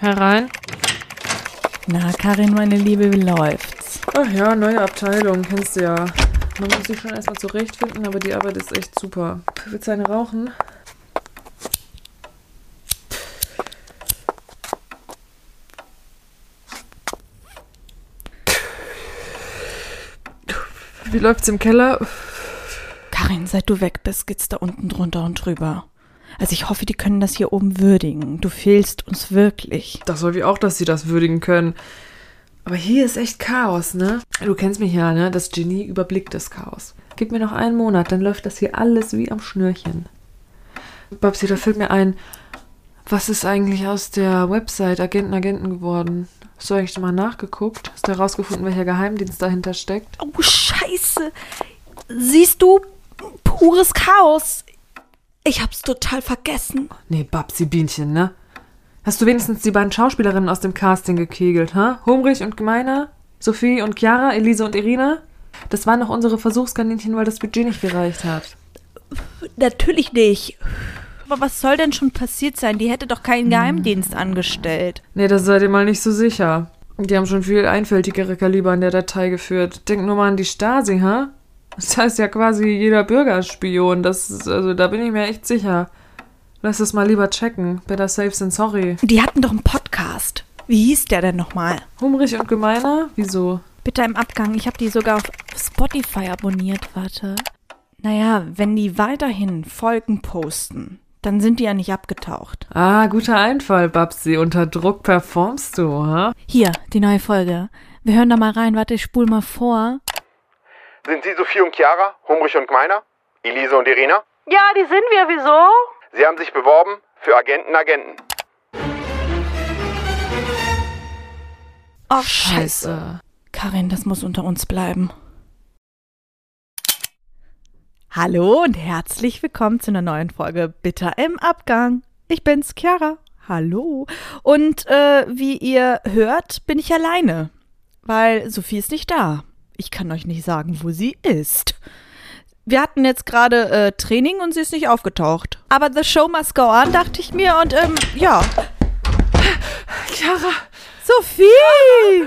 Herein. Na, Karin, meine Liebe, wie läuft's? Ach ja, neue Abteilung, kennst du ja. Man muss sich schon erstmal zurechtfinden, aber die Arbeit ist echt super. Willst du eine rauchen? Wie läuft's im Keller? Karin, seit du weg bist, geht's da unten drunter und drüber. Also ich hoffe, die können das hier oben würdigen. Du fehlst uns wirklich. Das soll wie auch, dass sie das würdigen können. Aber hier ist echt Chaos, ne? Du kennst mich ja, ne? Das Genie überblickt das Chaos. Gib mir noch einen Monat, dann läuft das hier alles wie am Schnürchen. Babsi, da fällt mir ein, was ist eigentlich aus der Website Agenten Agenten geworden? Hast du eigentlich mal nachgeguckt? Hast du herausgefunden, welcher Geheimdienst dahinter steckt? Oh, scheiße. Siehst du, pures Chaos. Ich hab's total vergessen. Nee, Babsi Bienchen, ne? Hast du wenigstens die beiden Schauspielerinnen aus dem Casting gekegelt, ha? Humrich und Gemeiner? Sophie und Chiara, Elise und Irina? Das waren noch unsere Versuchskaninchen, weil das Budget nicht gereicht hat. Natürlich nicht. Aber was soll denn schon passiert sein? Die hätte doch keinen Geheimdienst angestellt. Nee, das seid ihr mal nicht so sicher. Die haben schon viel einfältigere Kaliber in der Datei geführt. Denk nur mal an die Stasi, ha? Das heißt ja quasi jeder Bürgerspion. Das ist, also da bin ich mir echt sicher. Lass es mal lieber checken. Better safe than sorry. Die hatten doch einen Podcast. Wie hieß der denn nochmal? Humrig und gemeiner? Wieso? Bitte im Abgang. Ich habe die sogar auf Spotify abonniert. Warte. Naja, wenn die weiterhin Folgen posten, dann sind die ja nicht abgetaucht. Ah, guter Einfall, Babsi. Unter Druck performst du, ha? Hier, die neue Folge. Wir hören da mal rein. Warte, ich spul mal vor. Sind Sie Sophie und Chiara, Humrich und Gmeiner? Elise und Irina? Ja, die sind wir. Wieso? Sie haben sich beworben für Agenten Agenten. Oh, scheiße. Karin, das muss unter uns bleiben. Hallo und herzlich willkommen zu einer neuen Folge Bitter im Abgang. Ich bin's, Chiara. Hallo. Und äh, wie ihr hört, bin ich alleine, weil Sophie ist nicht da. Ich kann euch nicht sagen, wo sie ist. Wir hatten jetzt gerade äh, Training und sie ist nicht aufgetaucht. Aber the show must go on, dachte ich mir. Und ähm, ja. Chiara! Sophie!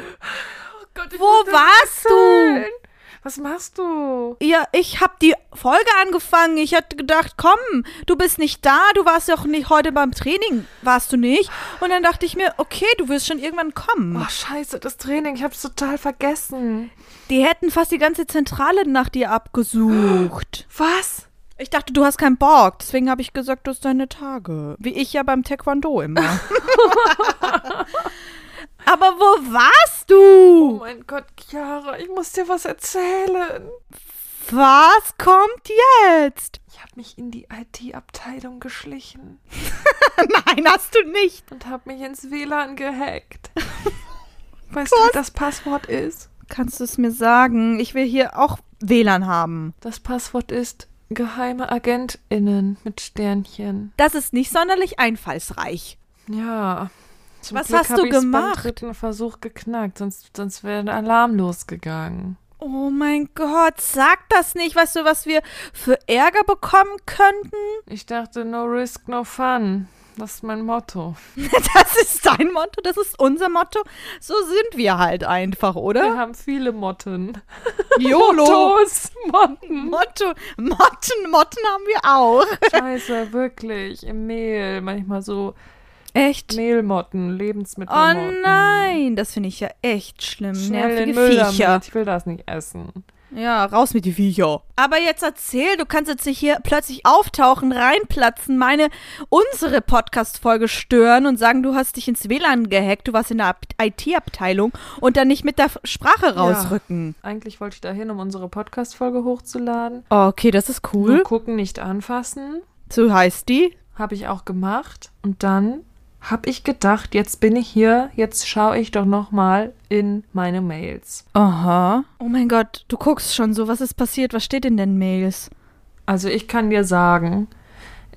Oh Gott, Wo warst du? Was machst du? Ja, ich hab die Folge angefangen. Ich hatte gedacht, komm, du bist nicht da, du warst ja auch nicht heute beim Training, warst du nicht? Und dann dachte ich mir, okay, du wirst schon irgendwann kommen. Oh, scheiße, das Training. Ich hab's total vergessen. Die hätten fast die ganze Zentrale nach dir abgesucht. Was? Ich dachte, du hast keinen Bock, deswegen habe ich gesagt, du hast deine Tage. Wie ich ja beim Taekwondo immer. Aber wo warst Oh du? mein Gott, Chiara, ich muss dir was erzählen. Was kommt jetzt? Ich habe mich in die IT-Abteilung geschlichen Nein, hast du nicht. und habe mich ins WLAN gehackt. Weißt du, wie das Passwort ist? Kannst du es mir sagen? Ich will hier auch WLAN haben. Das Passwort ist geheime AgentInnen mit Sternchen. Das ist nicht sonderlich einfallsreich. Ja. Zum Was Glück hast du gemacht? Beim dritten Versuch geknackt, sonst, sonst wäre ein Alarm losgegangen. Oh mein Gott, sag das nicht. Weißt du, was wir für Ärger bekommen könnten? Ich dachte, no risk, no fun. Das ist mein Motto. Das ist dein Motto, das ist unser Motto. So sind wir halt einfach, Wir oder? haben viele Motten. YOLO. Mottos, Motten. Motto, Motten, Motten haben wir auch. Scheiße, wirklich. Im Mehl. Manchmal so Echt? Mehlmotten, Oh Lebensmittelmotten. nein, das finde ich ja echt schlimm. Schnell Nervige Viecher. damit. Ich will das nicht essen. Ja, raus mit die Viecher. Aber jetzt erzähl, du kannst jetzt nicht hier plötzlich auftauchen, reinplatzen, meine, unsere Podcast-Folge stören und sagen, du hast dich ins WLAN gehackt, du warst in der Ab- IT-Abteilung und dann nicht mit der Sprache rausrücken. Eigentlich wollte ich dahin, um unsere Podcast-Folge hochzuladen. Okay, das ist Nur cool. gucken, nicht anfassen. So heißt die. Habe ich auch gemacht. Und dann habe ich gedacht, jetzt bin ich hier, jetzt schaue ich doch noch mal in meine Mails. Aha. Oh mein Gott, du guckst schon so, was ist passiert? Was steht in den Mails? Also ich kann dir sagen,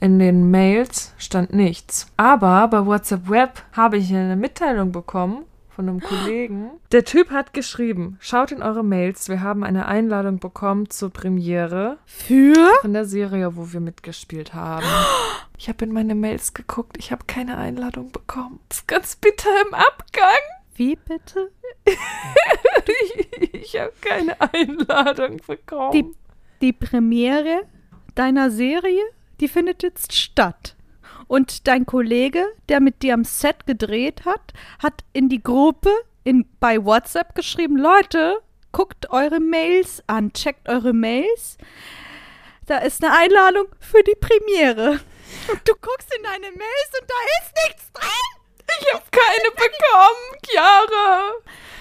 in den Mails stand nichts. Aber bei WhatsApp Web habe ich eine Mitteilung bekommen von einem Kollegen. Der Typ hat geschrieben, schaut in eure Mails, wir haben eine Einladung bekommen zur Premiere Für? von der Serie, wo wir mitgespielt haben. Ich habe in meine Mails geguckt, ich habe keine Einladung bekommen. Das ist ganz bitter im Abgang. Wie bitte? Ich, ich habe keine Einladung bekommen. Die, die Premiere deiner Serie, die findet jetzt statt. Und dein Kollege, der mit dir am Set gedreht hat, hat in die Gruppe in, bei WhatsApp geschrieben, Leute, guckt eure Mails an, checkt eure Mails. Da ist eine Einladung für die Premiere. Und du guckst in deine Mails und da ist nichts drin. Ich habe keine bekommen, Chiara.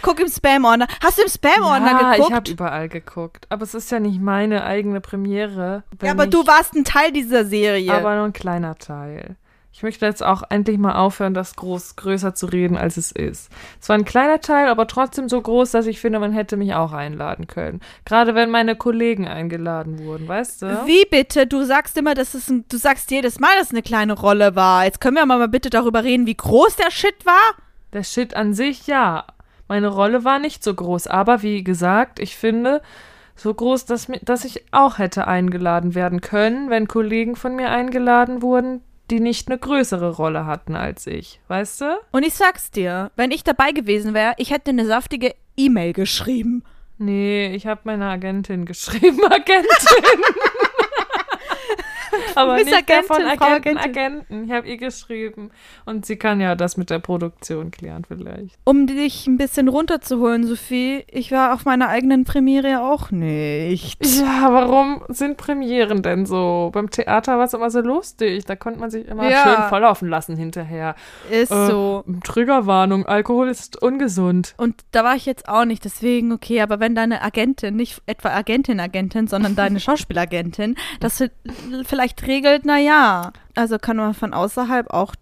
Guck im Spam-Ordner. Hast du im Spam-Ordner ja, geguckt? ich habe überall geguckt. Aber es ist ja nicht meine eigene Premiere. ja, aber du warst ein Teil dieser Serie. Aber nur ein kleiner Teil. Ich möchte jetzt auch endlich mal aufhören, das groß größer zu reden, als es ist. Es war ein kleiner Teil, aber trotzdem so groß, dass ich finde, man hätte mich auch einladen können. Gerade wenn meine Kollegen eingeladen wurden, weißt du? Wie bitte? Du sagst immer, dass es ein, du sagst jedes Mal, dass es eine kleine Rolle war. Jetzt können wir mal bitte darüber reden, wie groß der Shit war. Der Shit an sich, ja. Meine Rolle war nicht so groß, aber wie gesagt, ich finde so groß, dass, dass ich auch hätte eingeladen werden können, wenn Kollegen von mir eingeladen wurden, die nicht eine größere Rolle hatten als ich, weißt du? Und ich sag's dir, wenn ich dabei gewesen wäre, ich hätte eine saftige E-Mail geschrieben. Nee, ich habe meiner Agentin geschrieben, Agentin. Aber bist nicht Agentin, von Frau Agenten, Agentin. Agenten. Ich habe ihr geschrieben. Und sie kann ja das mit der Produktion klären vielleicht. Um dich ein bisschen runterzuholen, Sophie, ich war auf meiner eigenen Premiere auch nicht. Ja, warum sind Premieren denn so? Beim Theater war es immer so lustig. Da konnte man sich immer Ja. schön volllaufen lassen hinterher. Ist Äh, so. Triggerwarnung, Alkohol ist ungesund. Und da war ich jetzt auch nicht, deswegen okay, aber wenn deine Agentin, nicht etwa Agentin, Agentin, sondern deine Schauspielagentin, das f- vielleicht regelt, na ja, also kann man von außerhalb auch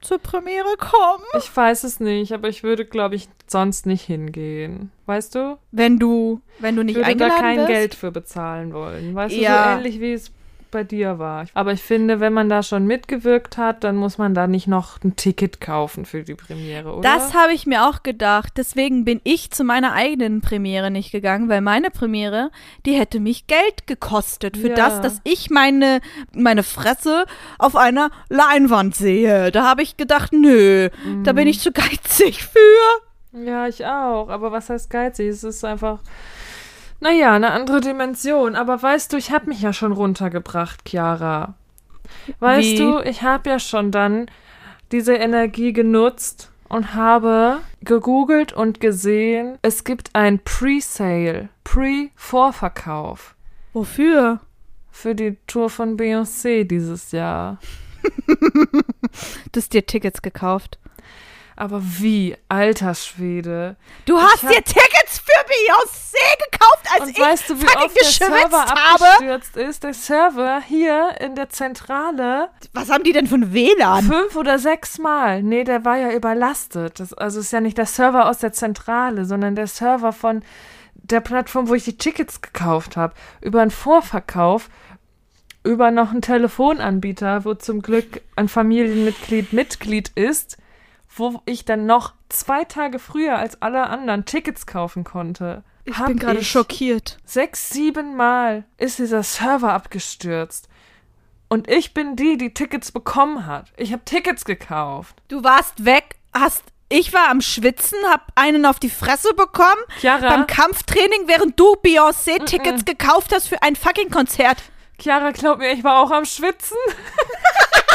zur Premiere kommen. Ich weiß es nicht, aber ich würde, glaube ich, sonst nicht hingehen. Weißt du? Wenn du, wenn du Ich nicht würde da kein wirst. Geld für bezahlen wollen. Weißt du, Ja. so ähnlich wie es bei dir war. Aber ich finde, wenn man da schon mitgewirkt hat, dann muss man da nicht noch ein Ticket kaufen für die Premiere, oder? Das habe ich mir auch gedacht. Deswegen bin ich zu meiner eigenen Premiere nicht gegangen, weil meine Premiere, die hätte mich Geld gekostet für Ja. das, dass ich meine, meine Fresse auf einer Leinwand sehe. Da habe ich gedacht, nö, da Mhm. bin ich zu geizig für. Ja, ich auch. Aber was heißt geizig? Es ist einfach, naja, eine andere Dimension. Aber weißt du, ich habe mich ja schon runtergebracht, Chiara. Weißt Wie? du, ich habe ja schon dann diese Energie genutzt und habe gegoogelt und gesehen, es gibt ein Pre-Sale, Pre-Vorverkauf Wofür? für die Tour von Beyoncé dieses Jahr. Du hast dir Tickets gekauft. Aber wie, alter Schwede. Du hast hab- dir Tickets für Beyoncé gekauft, als Und ich weißt du, wie fucking oft der Server habe? abgestürzt ist? Der Server hier in der Zentrale Was haben die denn von WLAN? fünf oder sechs Mal. Nee, der war ja überlastet. Das, also ist ja nicht der Server aus der Zentrale, sondern der Server von der Plattform, wo ich die Tickets gekauft habe. Über einen Vorverkauf, über noch einen Telefonanbieter, wo zum Glück ein Familienmitglied Mitglied ist, wo ich dann noch zwei Tage früher als alle anderen Tickets kaufen konnte. Ich bin gerade schockiert. Sechs, sieben Mal ist dieser Server abgestürzt. Und ich bin die, die Tickets bekommen hat. Ich habe Tickets gekauft. Du warst weg, hast. Ich war am Schwitzen, hab einen auf die Fresse bekommen Chiara, beim Kampftraining, während du Beyoncé-Tickets gekauft hast für ein fucking Konzert. Chiara, glaub mir, ich war auch am Schwitzen.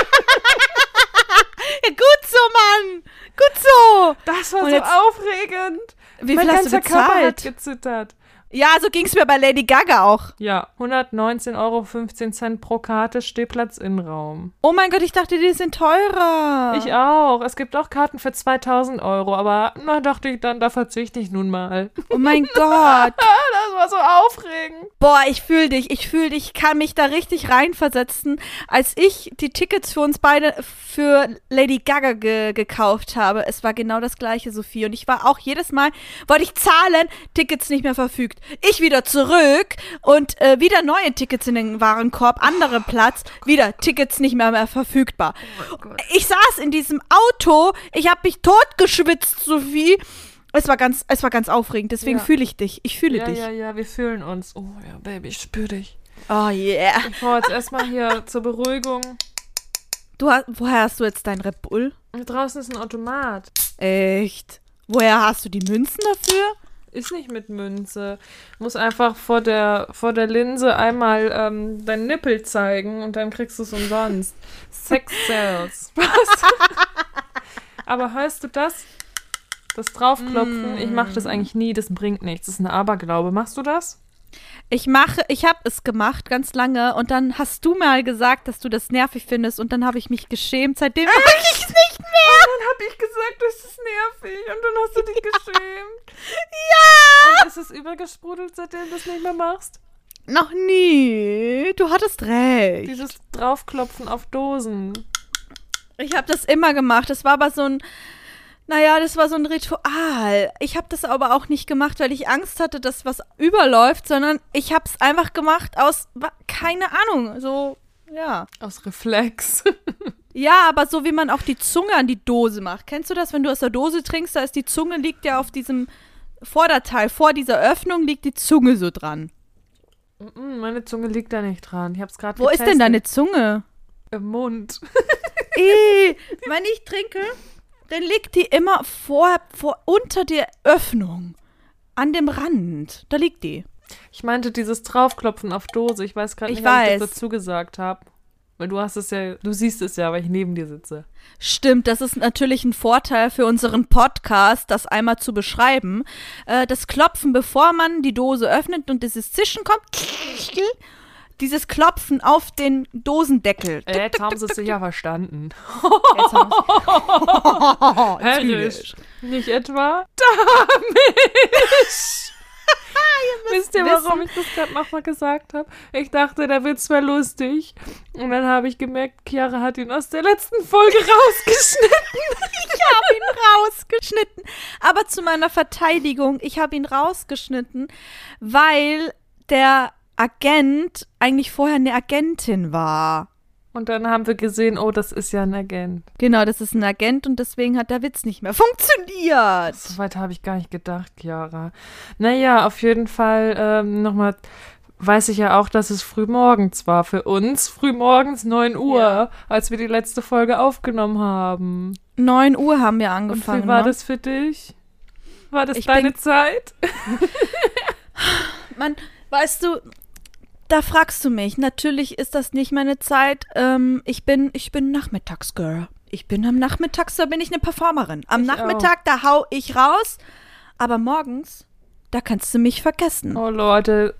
Ja, gut so, Mann. Gut so. Das war Und so jetzt- aufregend. Wie mein viel hast du ganzer Körper hat bezahlt? gezittert. Ja, so ging's mir bei Lady Gaga auch. Ja, 119,15 Euro pro Karte, Stehplatz Innenraum. Oh mein Gott, ich dachte, die sind teurer. Ich auch. Es gibt auch Karten für 2000 Euro, aber na, dachte ich dann, da verzichte ich nun mal. Oh mein Gott. Das war so aufregend. Boah, ich fühl dich, ich fühl dich, ich kann mich da richtig reinversetzen. Als ich die Tickets für uns beide für Lady Gaga ge gekauft habe, es war genau das gleiche, Sophie. Und ich war auch jedes Mal, wollte ich zahlen, Tickets nicht mehr verfügt. Ich wieder zurück und äh, wieder neue Tickets in den Warenkorb, andere Platz, wieder Tickets nicht mehr, mehr verfügbar. ich saß in diesem Auto, ich habe mich totgeschwitzt, Sophie. Es war ganz, es war ganz aufregend, deswegen Ja. fühle ich dich. Ich fühle Ja, dich. ja, ja, wir fühlen uns. Oh ja, Baby, ich spüre dich. Oh yeah. Ich brauche jetzt erstmal hier zur Beruhigung. Du hast, woher hast du jetzt dein Red Bull? Draußen ist ein Automat. Echt? Woher hast du die Münzen dafür? Ist nicht mit Münze. Muss einfach vor der, vor der Linse einmal ähm, deinen Nippel zeigen und dann kriegst du es umsonst. Sex Sales. Was? Aber hörst du das? Das Draufklopfen? Ich mache das eigentlich nie, das bringt nichts. Das ist ein Aberglaube. Machst du das? Ich mache, ich habe es gemacht ganz lange und dann hast du mal gesagt, dass du das nervig findest und dann habe ich mich geschämt. Seitdem mache ich es nicht mehr. Dann habe ich gesagt, das ist nervig und dann hast du dich geschämt. ja! Und ist es übergesprudelt, seitdem du es nicht mehr machst? Noch nie. Du hattest recht. Dieses Draufklopfen auf Dosen. Ich habe das immer gemacht. Das war aber so ein, naja, das war so ein Ritual. Ich habe das aber auch nicht gemacht, weil ich Angst hatte, dass was überläuft, sondern ich habe es einfach gemacht aus, keine Ahnung, so, ja. Aus Reflex. Ja, aber so wie man auch die Zunge an die Dose macht. Kennst du das, wenn du aus der Dose trinkst, da ist die Zunge, liegt ja auf diesem Vorderteil, vor dieser Öffnung liegt die Zunge so dran. Meine Zunge liegt da nicht dran. Ich hab's gerade Wo ist denn deine Zunge? Im Mund. Ih, wenn ich trinke, dann liegt die immer vor, vor unter der Öffnung. An dem Rand. Da liegt die. Ich meinte dieses Draufklopfen auf Dose. Ich weiß gerade Ich nicht, was ich das dazu gesagt habe. Weil du hast es ja, du siehst es ja, weil ich neben dir sitze. Stimmt, das ist natürlich ein Vorteil für unseren Podcast, das einmal zu beschreiben. Äh, das Klopfen, bevor man die Dose öffnet und dieses Zischen kommt. Dieses Klopfen auf den Dosendeckel. Äh, jetzt haben sie es sicher verstanden. Jetzt haben Herrisch. Nicht etwa? Damisch! Wisst ihr, warum ich das gerade nochmal gesagt habe? Ich dachte, der Witz wäre lustig. Und dann habe ich gemerkt, Chiara hat ihn aus der letzten Folge rausgeschnitten. Ich habe ihn rausgeschnitten. Aber zu meiner Verteidigung, ich habe ihn rausgeschnitten, weil der Agent eigentlich vorher eine Agentin war. Und dann haben wir gesehen, oh, das ist ja ein Agent. Genau, das ist ein Agent und deswegen hat der Witz nicht mehr funktioniert. So weit habe ich gar nicht gedacht, Chiara. Naja, auf jeden Fall ähm, nochmal weiß ich ja auch, dass es frühmorgens war für uns. Frühmorgens 9 Uhr, Ja. als wir die letzte Folge aufgenommen haben. 9 Uhr haben wir Und angefangen. wie war ne? das für dich? War das Ich deine Zeit? Man, weißt du, da fragst du mich. Natürlich ist das nicht meine Zeit. Ähm, ich bin, ich bin Nachmittagsgirl. Ich bin am Nachmittags, da bin ich eine Performerin. Am Ich Nachmittag, da hau ich raus. Aber morgens, da kannst du mich vergessen. Oh Leute,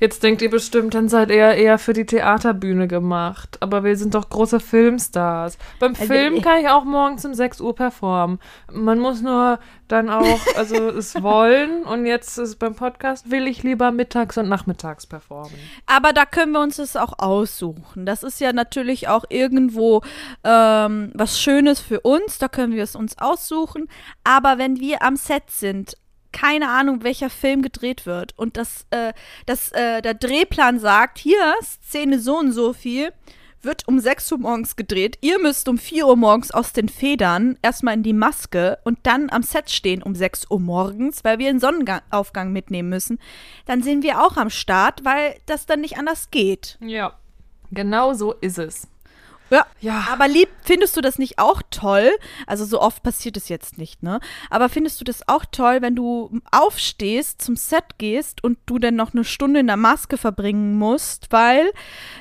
jetzt denkt ihr bestimmt, dann seid ihr eher für die Theaterbühne gemacht. Aber wir sind doch große Filmstars. Beim Äh, Film kann ich auch morgens um 6 Uhr performen. Man muss nur dann auch, also es wollen. Und jetzt ist beim Podcast, will ich lieber mittags und nachmittags performen. Aber da können wir uns das auch aussuchen. Das ist ja natürlich auch irgendwo ähm, was Schönes für uns. Da können wir es uns aussuchen. Aber wenn wir am Set sind, keine Ahnung, welcher Film gedreht wird und das, äh, das, äh, der Drehplan sagt, hier, Szene so und so viel, wird um 6 Uhr morgens gedreht. Ihr müsst um 4 Uhr morgens aus den Federn erstmal in die Maske und dann am Set stehen um 6 Uhr morgens, weil wir einen Sonnenaufgang mitnehmen müssen. Dann sind wir auch am Start, weil das dann nicht anders geht. Ja, genau so ist es. Ja. Ja. Aber lieb, findest du das nicht auch toll? Also so oft passiert es jetzt nicht, ne? Aber findest du das auch toll, wenn du aufstehst, zum Set gehst und du dann noch eine Stunde in der Maske verbringen musst, weil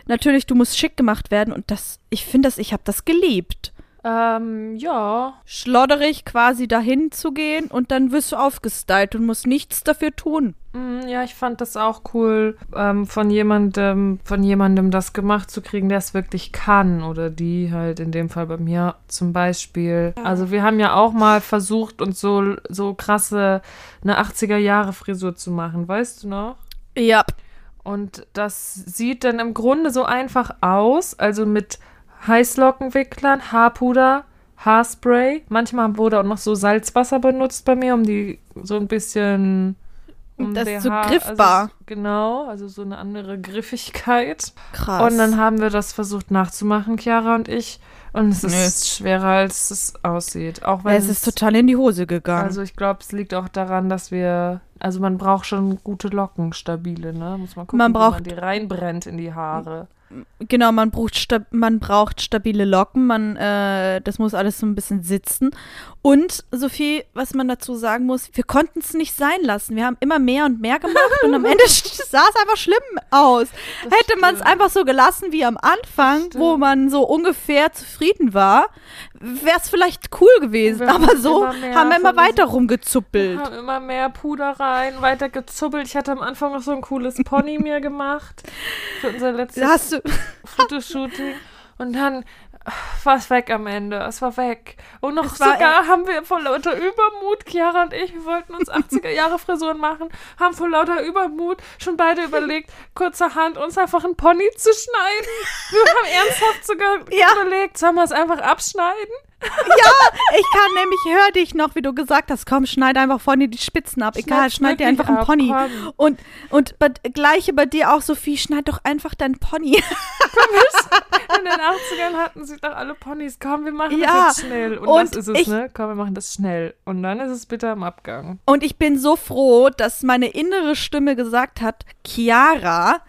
natürlich du musst schick gemacht werden und das, ich finde das, ich habe das geliebt. Ähm, ja. Schlodderig quasi dahin zu gehen und dann wirst du aufgestylt und musst nichts dafür tun. Mm, Ja, ich fand das auch cool, ähm, von jemandem, von jemandem das gemacht zu kriegen, der es wirklich kann. Oder die halt in dem Fall bei mir zum Beispiel. Also wir haben ja auch mal versucht, uns so, so krasse eine 80er Jahre Frisur zu machen, weißt du noch? Ja. Und das sieht dann im Grunde so einfach aus, also mit Heißlockenwicklern, Haarpuder, Haarspray. Manchmal wurde auch noch so Salzwasser benutzt bei mir, um die so ein bisschen um Das ist so Haar- griffbar. Also, genau, also so eine andere Griffigkeit. Krass. Und dann haben wir das versucht nachzumachen, Chiara und ich. Und es ist schwerer, als es aussieht. Auch wenn es ist total in die Hose gegangen. Also ich glaube, es liegt auch daran, dass wir, also man braucht schon gute Locken, stabile, ne? Muss man gucken, Man braucht- man die reinbrennt in die Haare. Genau, man braucht, man braucht stabile Locken, man, äh, das muss alles so ein bisschen sitzen. Und, Sophie, was man dazu sagen muss, wir konnten es nicht sein lassen. Wir haben immer mehr und mehr gemacht und am Ende sah es einfach schlimm aus. Das Hätte man es einfach so gelassen wie am Anfang, wo Stimmt. man so ungefähr zufrieden war, wäre es vielleicht cool gewesen. Aber so haben wir immer weiter rumgezuppelt. Wir haben immer mehr Puder rein, weiter gezuppelt. Ich hatte am Anfang noch so ein cooles Pony mir gemacht für unser letztes Hast du, Fotoshooting. Und dann war es weg am Ende. Es war weg. Und noch sogar haben wir vor lauter Übermut, Chiara und ich, wir wollten uns 80er Jahre Frisuren machen, haben vor lauter Übermut schon beide überlegt, kurzerhand uns einfach ein Pony zu schneiden. Wir haben ernsthaft sogar Ja. überlegt, sollen wir es einfach abschneiden? Ich kann nämlich, hör dich noch, wie du gesagt hast, komm, schneid einfach vorne die Spitzen ab. Egal, Schneid's schneid dir einfach einen ab, Pony. komm. Und, und bei, gleiche bei dir auch, Sophie, schneid doch einfach dein Pony. In den 80ern hatten sie doch alle Ponys. Komm, wir machen Ja, das jetzt schnell. Und, und das ist es, ich- ne? Komm, wir machen das schnell. Und dann ist es bitter im Abgang. Und ich bin so froh, dass meine innere Stimme gesagt hat, Chiara,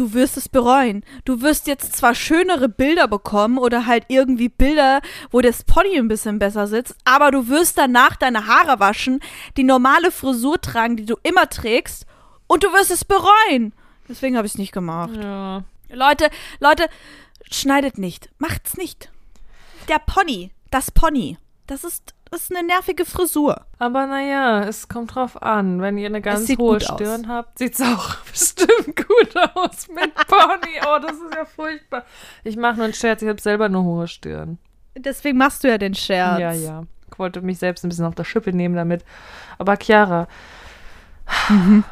du wirst es bereuen. Du wirst jetzt zwar schönere Bilder bekommen oder halt irgendwie Bilder, wo das Pony ein bisschen besser sitzt, aber du wirst danach deine Haare waschen, die normale Frisur tragen, die du immer trägst und du wirst es bereuen. Deswegen habe ich es nicht gemacht. Ja. Leute, Leute, schneidet nicht. Macht's nicht. Der Pony, das Pony, das ist, ist eine nervige Frisur. Aber naja, es kommt drauf an. Wenn ihr eine ganz sieht hohe gut aus. Stirn habt, sieht's auch bestimmt gut aus mit Pony. Oh, das ist ja furchtbar. Ich mache nur einen Scherz, ich habe selber eine hohe Stirn. Deswegen machst du ja den Scherz. Ja, ja. Ich wollte mich selbst ein bisschen auf der Schippe nehmen damit. Aber Chiara, Mhm.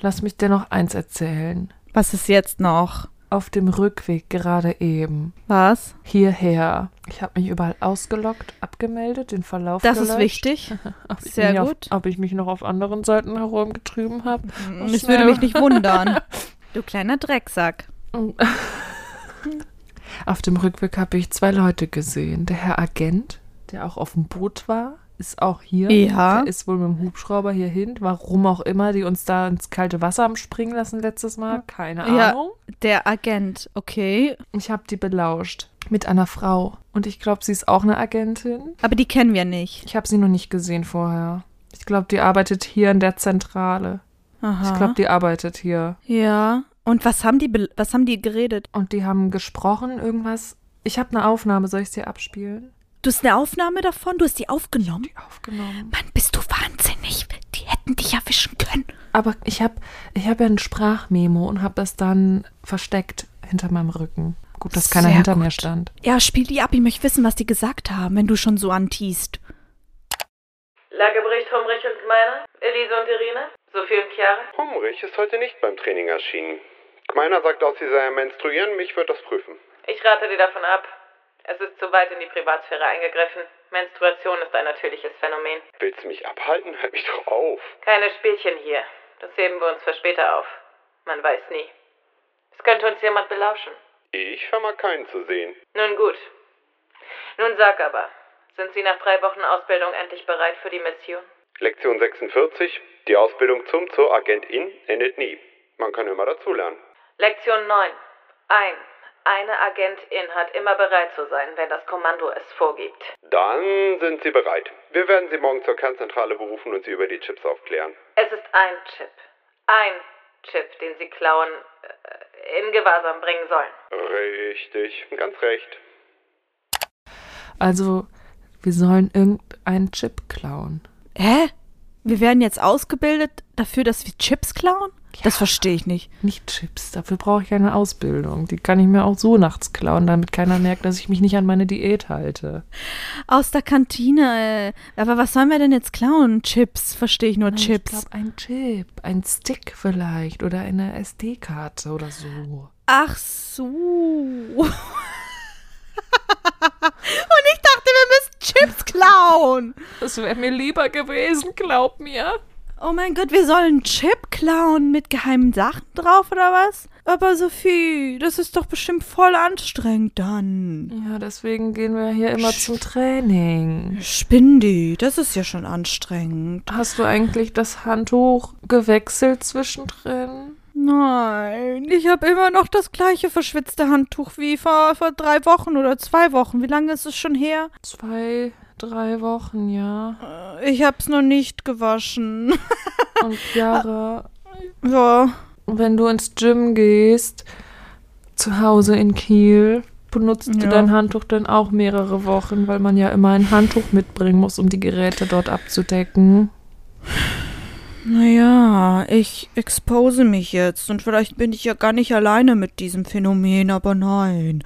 lass mich dir noch eins erzählen. Was ist jetzt noch? Auf dem Rückweg gerade eben. Was? hierher. Ich habe mich überall ausgelockt, abgemeldet, den Verlauf Das ist gelöscht. wichtig. Ob ich Sehr gut. Auf, ob ich mich noch auf anderen Seiten herumgetrieben habe. Es würde mich nicht wundern. Du kleiner Drecksack. Auf dem Rückweg habe ich zwei Leute gesehen. Der Herr Agent, der auch auf dem Boot war, ist auch hier. Ja. Der ist wohl mit dem Hubschrauber hierhin. Warum auch immer, die uns da ins kalte Wasser haben springen lassen letztes Mal. Keine Ja. Ahnung. Der Agent, okay. Ich habe die belauscht. Mit einer Frau. Und ich glaube, sie ist auch eine Agentin. Aber die kennen wir nicht. Ich habe sie noch nicht gesehen vorher. Ich glaube, die arbeitet hier in der Zentrale. Aha. Ich glaube, die arbeitet hier. ja. Und was haben die, was haben die geredet? Und die haben gesprochen, irgendwas. Ich habe eine Aufnahme, soll ich sie abspielen? Du hast eine Aufnahme davon? Du hast die aufgenommen? Die aufgenommen. Mann, bist du wahnsinnig. Die hätten dich erwischen können. Aber ich habe ich hab ja ein Sprachmemo und habe das dann versteckt hinter meinem Rücken. Gut, dass keiner Sehr hinter gut. mir stand. Ja, spiel die ab. Ich möchte wissen, was die gesagt haben, wenn du schon so antiest. Lagebericht, Humrich und Gmeiner? Elise und Irene? Sophie und Chiara? Humrich ist heute nicht beim Training erschienen. Gmeiner sagt aus, sie sei am Menstruieren, mich wird das prüfen. Ich rate dir davon ab. Es ist zu weit in die Privatsphäre eingegriffen. Menstruation ist ein natürliches Phänomen. Willst du mich abhalten? Halt mich doch auf. Keine Spielchen hier. Das heben wir uns für später auf. Man weiß nie. Es könnte uns jemand belauschen. Ich vermag keinen zu sehen. Nun gut. Nun sag aber, sind Sie nach drei Wochen Ausbildung endlich bereit für die Mission? Lektion 46. Die Ausbildung zum zur Agentin endet nie. Man kann immer dazulernen. Lektion 9. Ein. Eine Agentin hat immer bereit zu sein, wenn das Kommando es vorgibt. Dann sind Sie bereit. Wir werden Sie morgen zur Kernzentrale berufen und Sie über die Chips aufklären. Es ist ein Chip. Ein Chip, den Sie klauen, äh, in Gewahrsam bringen sollen. Richtig, ganz recht. Also, wir sollen irgendeinen Chip klauen. Hä? Wir werden jetzt ausgebildet dafür, dass wir Chips klauen? Das verstehe ich nicht. Nicht Chips, dafür brauche ich eine Ausbildung. Die kann ich mir auch so nachts klauen, damit keiner merkt, dass ich mich nicht an meine Diät halte. Aus der Kantine. Äh. Aber was sollen wir denn jetzt klauen? Chips, verstehe ich nur Nein, Chips. Ich glaube, ein Chip, ein Stick vielleicht oder eine SD-Karte oder so. Ach so. Und ich dachte, wir müssen Chips klauen. Das wäre mir lieber gewesen, glaub mir. Oh mein Gott, wir sollen Chip klauen mit geheimen Sachen drauf oder was? Aber Sophie, das ist doch bestimmt voll anstrengend dann. Ja, deswegen gehen wir hier immer zum Training. Spindi, das ist ja schon anstrengend. Hast du eigentlich das Handtuch gewechselt zwischendrin? Nein, ich habe immer noch das gleiche verschwitzte Handtuch wie vor, vor drei Wochen oder zwei Wochen. Wie lange ist es schon her? Zwei, drei Wochen, ja. Äh, Ich hab's noch nicht gewaschen. Und Chiara, Ja. wenn du ins Gym gehst, zu Hause in Kiel, benutzt du Ja. dein Handtuch dann auch mehrere Wochen, weil man ja immer ein Handtuch mitbringen muss, um die Geräte dort abzudecken. Naja, ich expose mich jetzt und vielleicht bin ich ja gar nicht alleine mit diesem Phänomen, aber nein.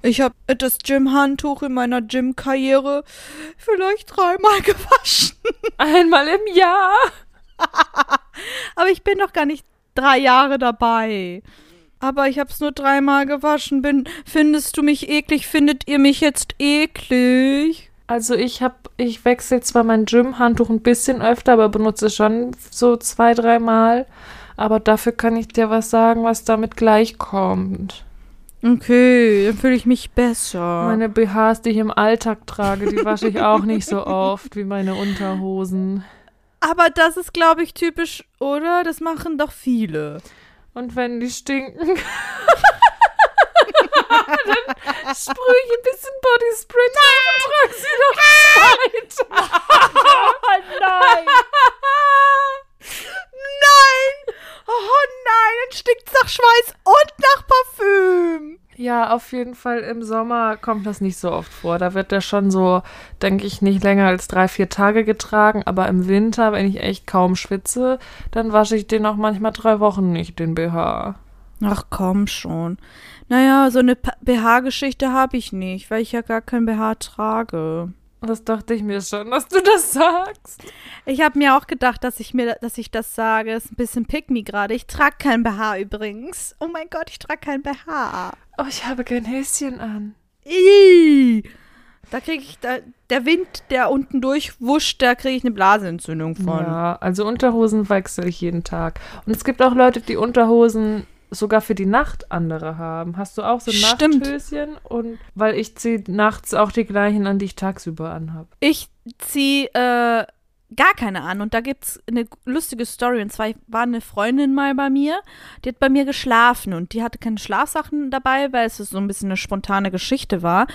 Ich habe das Gym-Handtuch in meiner Gym-Karriere vielleicht dreimal gewaschen. Einmal im Jahr. Aber ich bin noch gar nicht drei Jahre dabei. Aber ich habe es nur dreimal gewaschen. Bin, findest du mich eklig? Findet ihr mich jetzt eklig? Also ich habe, ich wechsle zwar mein Gym-Handtuch ein bisschen öfter, aber benutze schon so zwei, dreimal. Aber dafür kann ich dir was sagen, was damit gleichkommt. Okay, dann fühle ich mich besser. Meine BHs, die ich im Alltag trage, die wasche ich auch nicht so oft wie meine Unterhosen. Aber das ist, glaube ich, typisch, oder? Das machen doch viele. Und wenn die stinken, dann sprühe ich ein bisschen Bodyspray drauf und trage sie noch weiter. Oh nein! nein! Oh nein, dann stinkt's nach Schweiß und nach Parfüm. Ja, auf jeden Fall im Sommer kommt das nicht so oft vor. Da wird der schon so, denke ich, nicht länger als drei, vier Tage getragen. Aber im Winter, wenn ich echt kaum schwitze, dann wasche ich den auch manchmal drei Wochen nicht, den BH. Ach komm schon. Naja, so eine BH-Geschichte habe ich nicht, weil ich ja gar kein BH trage. Das dachte ich mir schon, dass du das sagst. Ich habe mir auch gedacht, dass ich mir, dass ich das sage. Ist ein bisschen pick gerade. Ich trage kein BH übrigens. Oh mein Gott, ich trage kein BH. Oh, ich habe kein Häschen an. Ih. Da kriege ich, da, der Wind, der unten durchwuscht, da kriege ich eine Blasenentzündung von. Ja, also Unterhosen wechsle ich jeden Tag. Und es gibt auch Leute, die Unterhosen sogar für die Nacht andere haben. Hast du auch so Stimmt. Nachthöschen? Und weil ich ziehe nachts auch die gleichen an, die ich tagsüber anhab. Ich ziehe äh, gar keine an. Und da gibt's eine lustige Story. Und zwar war eine Freundin mal bei mir, die hat bei mir geschlafen und die hatte keine Schlafsachen dabei, weil es so ein bisschen eine spontane Geschichte war.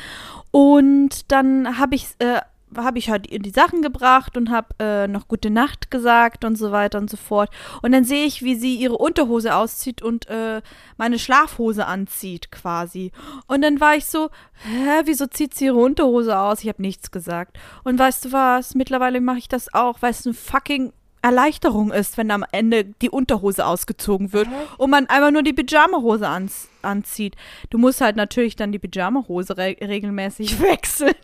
Und dann habe ich äh, habe ich halt ihr die Sachen gebracht und habe äh, noch gute Nacht gesagt und so weiter und so fort. Und dann sehe ich, wie sie ihre Unterhose auszieht und äh, meine Schlafhose anzieht quasi. Und dann war ich so, hä, wieso zieht sie ihre Unterhose aus? Ich habe nichts gesagt. Und weißt du was, mittlerweile mache ich das auch, weil es eine fucking Erleichterung ist, wenn am Ende die Unterhose ausgezogen wird und man einfach nur die Pyjamahose ans anzieht. Du musst halt natürlich dann die Pyjamahose re regelmäßig wechseln.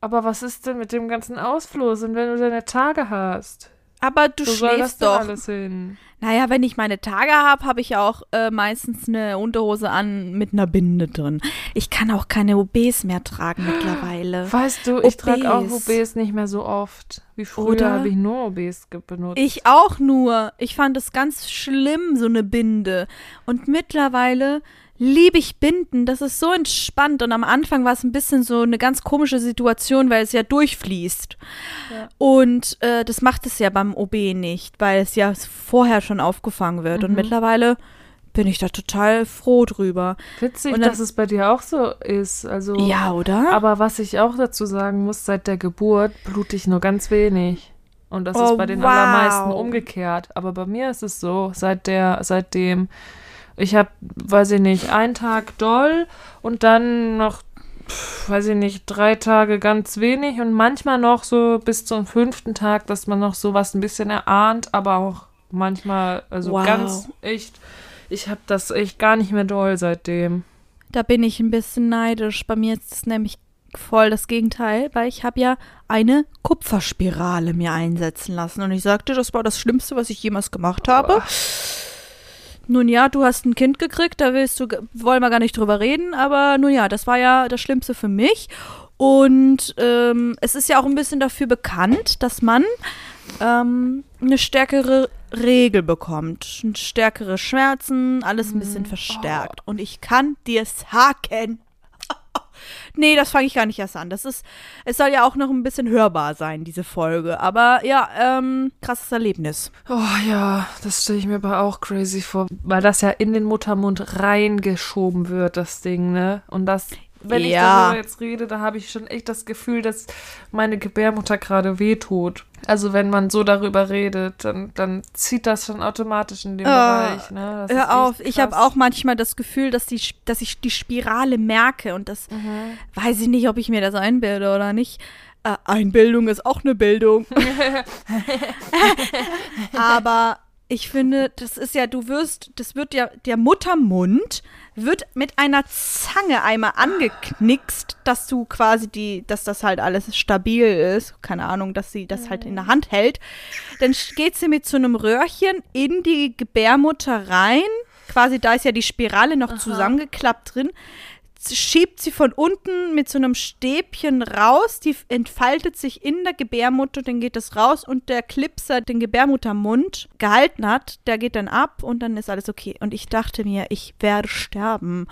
Aber was ist denn mit dem ganzen Ausfluss und wenn du deine Tage hast? Aber du Wo soll das schläfst denn doch. alles hin? Naja, wenn ich meine Tage habe, habe ich auch äh, meistens eine Unterhose an mit einer Binde drin. Ich kann auch keine OBs mehr tragen mittlerweile. Weißt du, ich trage auch OBs. Nicht mehr so oft. Wie früher Oder? habe ich nur OBs benutzt. Ich auch nur. Ich fand es ganz schlimm, so eine Binde. Und mittlerweile liebe ich Binden. Das ist so entspannt. Und am Anfang war es ein bisschen so eine ganz komische Situation, weil es ja durchfließt. Ja. Und äh, das macht es ja beim OB nicht, weil es ja vorher schon aufgefangen wird. Und Mhm. mittlerweile bin ich da total froh drüber. Witzig, und dann- dass es bei dir auch so ist. Also, Ja, oder? Aber was ich auch dazu sagen muss, seit der Geburt blute ich nur ganz wenig. Und das Oh, ist bei den wow. allermeisten umgekehrt. Aber bei mir ist es so, seit der, seitdem, ich habe, weiß ich nicht, einen Tag doll und dann noch, weiß ich nicht, drei Tage ganz wenig und manchmal noch so bis zum fünften Tag, dass man noch sowas ein bisschen erahnt, aber auch manchmal, also Wow. ganz echt, ich habe das echt gar nicht mehr doll seitdem. Da bin ich ein bisschen neidisch. Bei mir ist es nämlich voll das Gegenteil, weil ich habe ja eine Kupferspirale mir einsetzen lassen. Und ich sagte, das war das Schlimmste, was ich jemals gemacht habe. Nun ja, du hast ein Kind gekriegt, da willst du, wollen wir gar nicht drüber reden, aber nun ja, das war ja das Schlimmste für mich. Und ähm, es ist ja auch ein bisschen dafür bekannt, dass man, ähm, eine stärkere Regel bekommt. Stärkere Schmerzen, alles ein bisschen Oh. verstärkt. Und ich kann dir sagen. nee, das fange ich gar nicht erst an. Das ist, es soll ja auch noch ein bisschen hörbar sein, diese Folge. Aber ja, ähm, krasses Erlebnis. Oh ja, das stelle ich mir aber auch crazy vor, weil das ja in den Muttermund reingeschoben wird, das Ding, ne? Und das, wenn ich Ja. darüber jetzt rede, da habe ich schon echt das Gefühl, dass meine Gebärmutter gerade wehtut. Also wenn man so darüber redet, dann, dann zieht das schon automatisch in den Ah, Bereich, ne? Hör auf, ich habe auch manchmal das Gefühl, dass, die, dass ich die Spirale merke und das Mhm. weiß ich nicht, ob ich mir das einbilde oder nicht. Äh, Einbildung ist auch eine Bildung. Aber ich finde, das ist ja, du wirst, das wird ja, der Muttermund wird mit einer Zange einmal angeknickst, dass du quasi die, dass das halt alles stabil ist. Keine Ahnung, dass sie das halt in der Hand hält. Dann geht sie mit so einem Röhrchen in die Gebärmutter rein. Quasi, da ist ja die Spirale noch zusammengeklappt drin schiebt sie von unten mit so einem Stäbchen raus, die entfaltet sich in der Gebärmutter, dann geht es raus und der Clipser den Gebärmuttermund gehalten hat, der geht dann ab und dann ist alles okay. Und ich dachte mir, ich werde sterben.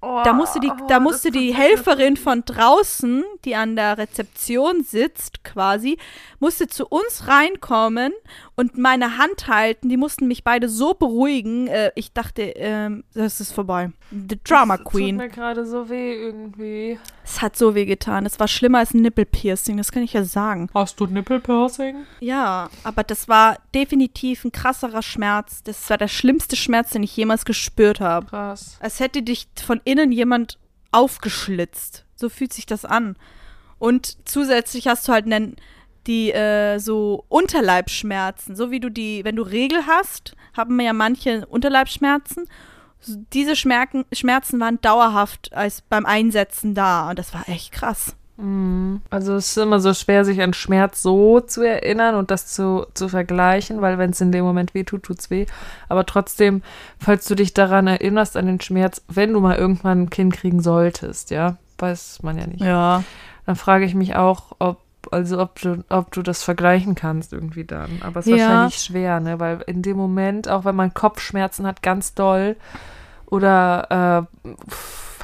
da musste die, da musste die Helferin von draußen, die an der Rezeption sitzt, quasi, musste zu uns reinkommen und meine Hand halten. Die mussten mich beide so beruhigen. Äh, ich dachte, ähm, das ist vorbei. The Drama Das Queen. Tut mir gerade so weh irgendwie. Es hat so weh getan. Es war schlimmer als ein Nippelpiercing, das kann ich ja sagen. Hast du Nippelpiercing? Ja, aber das war definitiv ein krasserer Schmerz. Das war der schlimmste Schmerz, den ich jemals gespürt habe. Krass. Als hätte dich von innen jemand aufgeschlitzt. So fühlt sich das an. Und zusätzlich hast du halt einen, die äh, so Unterleibsschmerzen. So wie du die, wenn du Regel hast, haben ja manche Unterleibsschmerzen. Diese Schmerzen, Schmerzen waren dauerhaft als beim Einsetzen da. Und das war echt krass. Also es ist immer so schwer, sich an Schmerz so zu erinnern und das zu, zu vergleichen, weil wenn es in dem Moment weh tut, tut's weh. Aber trotzdem, falls du dich daran erinnerst, an den Schmerz, wenn du mal irgendwann ein Kind kriegen solltest, ja, weiß man ja nicht. Ja. Dann frage ich mich auch, ob, also ob du, ob du das vergleichen kannst irgendwie dann. Aber es ist Ja. wahrscheinlich schwer, ne? Weil in dem Moment, auch wenn man Kopfschmerzen hat, ganz doll oder äh,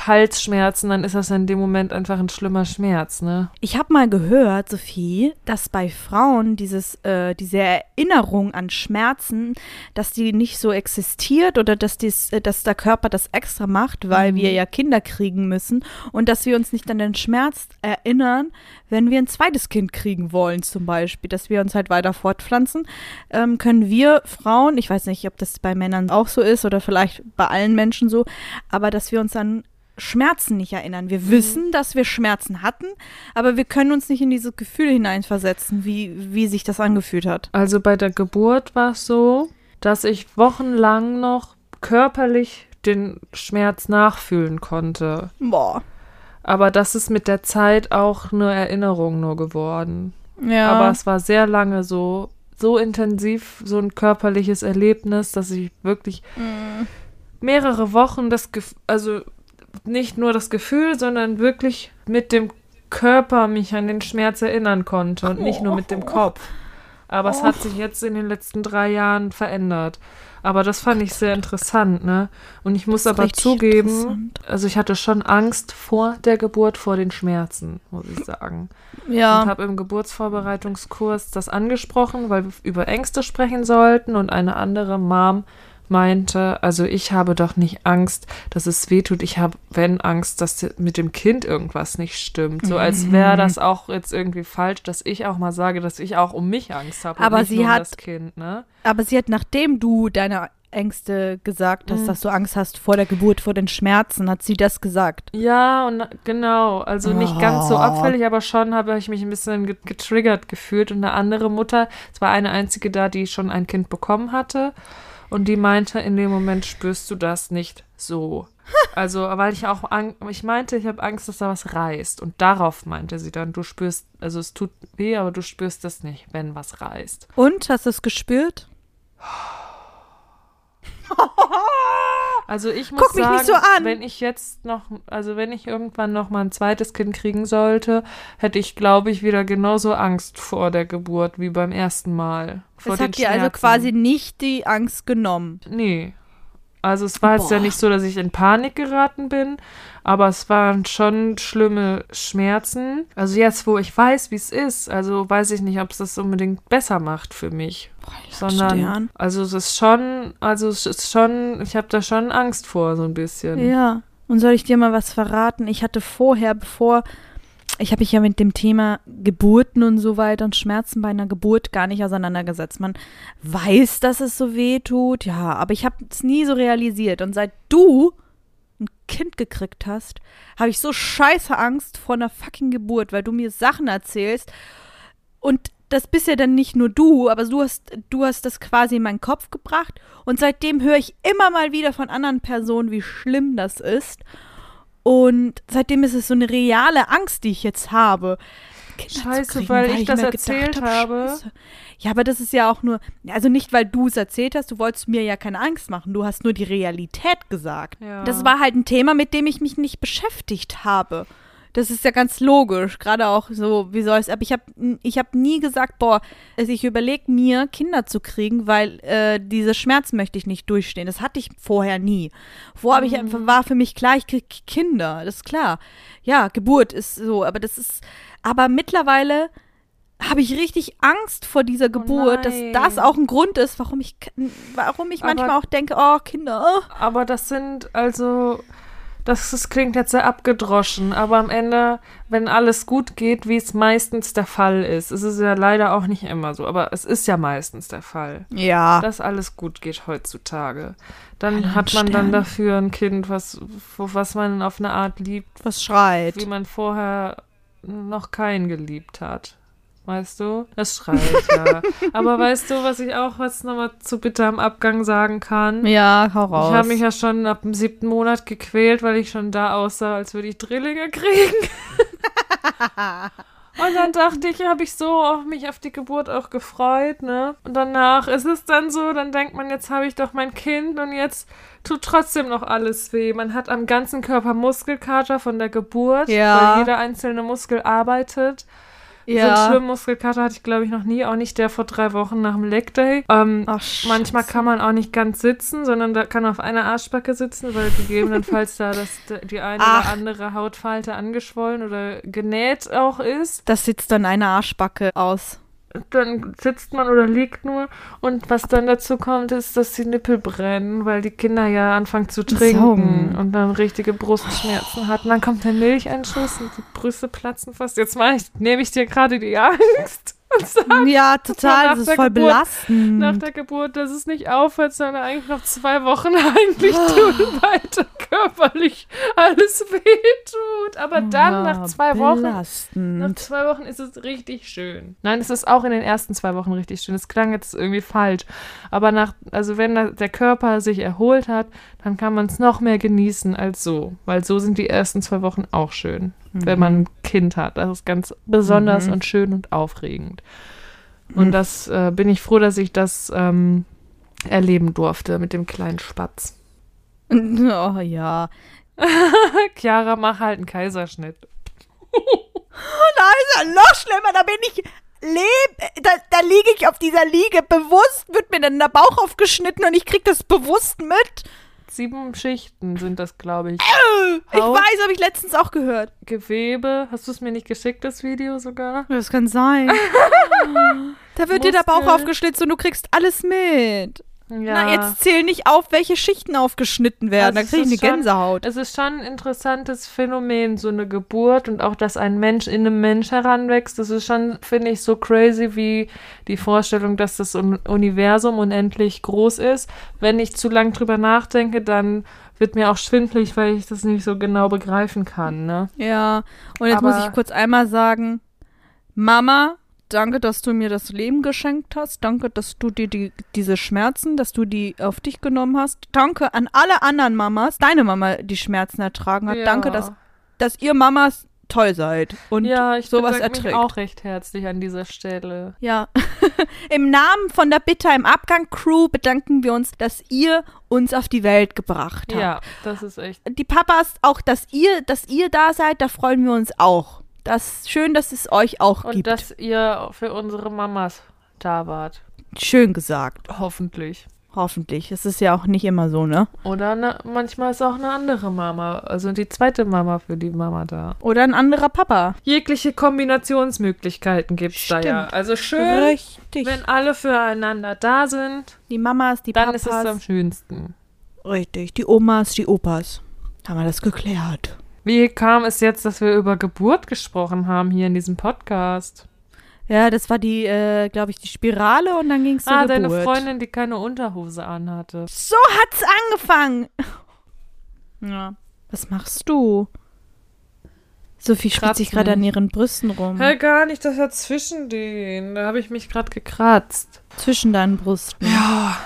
Halsschmerzen, dann ist das in dem Moment einfach ein schlimmer Schmerz, ne? Ich habe mal gehört, Sophie, dass bei Frauen dieses, äh, diese Erinnerung an Schmerzen, dass die nicht so existiert oder dass, dies, äh, dass der Körper das extra macht, weil wir ja Kinder kriegen müssen und dass wir uns nicht an den Schmerz erinnern, wenn wir ein zweites Kind kriegen wollen, zum Beispiel, dass wir uns halt weiter fortpflanzen, ähm, können wir Frauen, ich weiß nicht, ob das bei Männern auch so ist oder vielleicht bei allen Menschen so, aber dass wir uns an Schmerzen nicht erinnern. Wir wissen, dass wir Schmerzen hatten, aber wir können uns nicht in diese Gefühle hineinversetzen, wie, wie sich das angefühlt hat. Also bei der Geburt war es so, dass ich wochenlang noch körperlich den Schmerz nachfühlen konnte. Boah. Aber das ist mit der Zeit auch eine Erinnerung nur geworden. Ja. Aber es war sehr lange so, so intensiv, so ein körperliches Erlebnis, dass ich wirklich mehrere Wochen das, Gef also nicht nur das Gefühl, sondern wirklich mit dem Körper mich an den Schmerz erinnern konnte und nicht nur mit dem Kopf. Aber es hat sich jetzt in den letzten drei Jahren verändert. Aber das fand ich sehr interessant, ne? Und ich muss aber zugeben, also ich hatte schon Angst vor der Geburt, vor den Schmerzen, muss ich sagen. Und ja. habe im Geburtsvorbereitungskurs das angesprochen, weil wir über Ängste sprechen sollten und eine andere Mom meinte, also ich habe doch nicht Angst, dass es weh tut. Ich habe, wenn Angst, dass mit dem Kind irgendwas nicht stimmt. So als wäre das auch jetzt irgendwie falsch, dass ich auch mal sage, dass ich auch um mich Angst habe. Aber sie um hat- das Kind, ne? Aber sie hat, nachdem du deine Ängste gesagt hast, Mhm. dass du Angst hast vor der Geburt, vor den Schmerzen, hat sie das gesagt. Ja, und genau. Also nicht ganz so Oh. abfällig, aber schon habe ich mich ein bisschen ge- getriggert gefühlt. Und eine andere Mutter, es war eine einzige da, die schon ein Kind bekommen hatte. Und die meinte, in dem Moment spürst du das nicht so. Also, weil ich auch, Ang ich meinte, ich habe Angst, dass da was reißt. Und darauf meinte sie dann, du spürst, also es tut weh, aber du spürst das nicht, wenn was reißt. Und, hast du es gespürt? Also ich muss Guck mich sagen, nicht so an. wenn ich jetzt noch, also wenn ich irgendwann noch mal ein zweites Kind kriegen sollte, hätte ich, glaube ich, wieder genauso Angst vor der Geburt wie beim ersten Mal. Vor Es hat dir also quasi nicht die Angst genommen. Nee. Also es war jetzt ja Boah. nicht so, dass ich in Panik geraten bin, aber es waren schon schlimme Schmerzen. Also jetzt, wo ich weiß, wie es ist, also weiß ich nicht, ob es das unbedingt besser macht für mich. Sondern, Stern. also es ist schon, also es ist schon, ich habe da schon Angst vor, so ein bisschen. Ja. Und soll ich dir mal was verraten? Ich hatte vorher, bevor, ich habe mich ja mit dem Thema Geburten und so weiter und Schmerzen bei einer Geburt gar nicht auseinandergesetzt. Man weiß, dass es so weh tut, ja, aber ich habe es nie so realisiert. Und seit du ein Kind gekriegt hast, habe ich so scheiße Angst vor einer fucking Geburt, weil du mir Sachen erzählst und das bist ja dann nicht nur du, aber du hast, du hast das quasi in meinen Kopf gebracht. Und seitdem höre ich immer mal wieder von anderen Personen, wie schlimm das ist. Und seitdem ist es so eine reale Angst, die ich jetzt habe. Kinder Scheiße, kriegen, weil ich das erzählt hab, habe. Scheiße. Ja, aber das ist ja auch nur, also nicht, weil du es erzählt hast, du wolltest mir ja keine Angst machen, du hast nur die Realität gesagt. Ja. Das war halt ein Thema, mit dem ich mich nicht beschäftigt habe. Das ist ja ganz logisch, gerade auch so, wie soll es, aber ich habe ich hab nie gesagt, boah, ich überlege mir, Kinder zu kriegen, weil äh, diese Schmerzen möchte ich nicht durchstehen. Das hatte ich vorher nie. Vorher ich Mhm. einfach, war für mich klar, ich krieg Kinder, das ist klar. Ja, Geburt ist so, aber das ist, aber mittlerweile habe ich richtig Angst vor dieser Geburt, dass Oh nein. das auch ein Grund ist, warum ich, warum ich Aber- manchmal auch denke, oh, Kinder, oh. Aber das sind also, das, das klingt jetzt sehr abgedroschen, aber am Ende, wenn alles gut geht, wie es meistens der Fall ist, es ist ja leider auch nicht immer so, aber es ist ja meistens der Fall, Ja. dass alles gut geht heutzutage. Dann Hallo, hat man dann Stern. dafür ein Kind, was, was man auf eine Art liebt, Was schreit. wie man vorher noch keinen geliebt hat. Weißt du? Das schreit, ja. Aber weißt du, was ich auch was nochmal zu bitter am Abgang sagen kann? Ja, hau raus. Ich habe mich ja schon ab dem siebten Monat gequält, weil ich schon da aussah, als würde ich Drillinge kriegen. Und dann dachte ich, habe ich so auf mich auf die Geburt auch gefreut, ne? Und danach ist es dann so, dann denkt man, jetzt habe ich doch mein Kind und jetzt tut trotzdem noch alles weh. Man hat am ganzen Körper Muskelkater von der Geburt, Ja. weil jeder einzelne Muskel arbeitet. So einen ja. schlimmen Muskelkater hatte ich, glaube ich, noch nie. Auch nicht der vor drei Wochen nach dem Leg Day. Ähm, Ach, Manchmal kann man auch nicht ganz sitzen, sondern da kann auf einer Arschbacke sitzen, weil gegebenenfalls da das, die eine Ach. oder andere Hautfalte angeschwollen oder genäht auch ist. Das sitzt dann eine Arschbacke aus. Dann sitzt man oder liegt nur. Und was dann dazu kommt, ist, dass die Nippel brennen, weil die Kinder ja anfangen zu trinken Saugen. und dann richtige Brustschmerzen hatten. Dann kommt der Milcheinschuss und die Brüste platzen fast. Jetzt ich, nehme ich dir gerade die Angst. Und sag, Ja, total. Das ist voll Geburt- belastend. nach der Geburt, dass es nicht aufhört, sondern eigentlich noch zwei Wochen eigentlich tut, weiter körperlich alles wehtut. Aber dann nach zwei Wochen, nach Belastend. zwei Wochen ist es richtig schön. Nein, es ist auch in den ersten zwei Wochen richtig schön. Es klang jetzt irgendwie falsch. Aber nach, also wenn der Körper sich erholt hat, dann kann man es noch mehr genießen als so. Weil so sind die ersten zwei Wochen auch schön, wenn man ein Kind hat. Das ist ganz besonders Mhm. und schön und aufregend. Und das äh, bin ich froh, dass ich das ähm, erleben durfte mit dem kleinen Spatz. Oh ja. Chiara, mach halt einen Kaiserschnitt. Da ist ja noch schlimmer. Da bin ich leb. Da, da liege ich auf dieser Liege. Bewusst wird mir dann der Bauch aufgeschnitten und ich krieg das bewusst mit. Sieben Schichten sind das, glaube ich. Ich Haut. weiß, habe ich letztens auch gehört. Gewebe. Hast du es mir nicht geschickt, das Video sogar? Das kann sein. da wird dir der Bauch Muskel. aufgeschlitzt und du kriegst alles mit. Ja. Na, jetzt zähl nicht auf, welche Schichten aufgeschnitten werden. Also da krieg ich eine schon- Gänsehaut. Es ist schon ein interessantes Phänomen, so eine Geburt und auch, dass ein Mensch in einem Mensch heranwächst. Das ist schon, finde ich, so crazy wie die Vorstellung, dass das Un- Universum unendlich groß ist. Wenn ich zu lang drüber nachdenke, dann wird mir auch schwindlig, weil ich das nicht so genau begreifen kann. Ne? Ja, und jetzt muss Aber- ich kurz einmal sagen, Mama, danke, dass du mir das Leben geschenkt hast. Danke, dass du dir die, diese Schmerzen, dass du die auf dich genommen hast. Danke an alle anderen Mamas, deine Mama die Schmerzen ertragen hat. Ja. Danke, dass, dass ihr Mamas toll seid und ja, ich sowas erträgt. mich auch recht herzlich an dieser Stelle. Ja. Im Namen von der Bitter im Abgang Crew bedanken wir uns, dass ihr uns auf die Welt gebracht habt. Ja, das ist echt. Die Papas, auch dass ihr, dass ihr da seid, da freuen wir uns auch. Das schön, dass es euch auch Und gibt. dass ihr für unsere Mamas da wart. schön gesagt. Hoffentlich. Hoffentlich. Es ist ja auch nicht immer so, ne? Oder ne, manchmal ist auch eine andere Mama, also die zweite Mama für die Mama da. Oder ein anderer Papa. Jegliche Kombinationsmöglichkeiten gibt's da ja. Also schön, Richtig. wenn alle füreinander da sind, die Mamas, die dann Papas. ist es am schönsten. Richtig. Die Omas, die Opas. Haben wir das geklärt. Wie kam es jetzt, dass wir über Geburt gesprochen haben hier in diesem Podcast? Ja, das war die, äh, glaube ich, die Spirale und dann ging es zur ah, Geburt. deine Freundin, die keine Unterhose anhatte. So hat's angefangen. Ja. Was machst du? Sophie spritzt sich gerade an ihren Brüsten rum. Hä, gar nicht, das war zwischen denen. Da habe ich mich gerade gekratzt. Zwischen deinen Brüsten. Ja.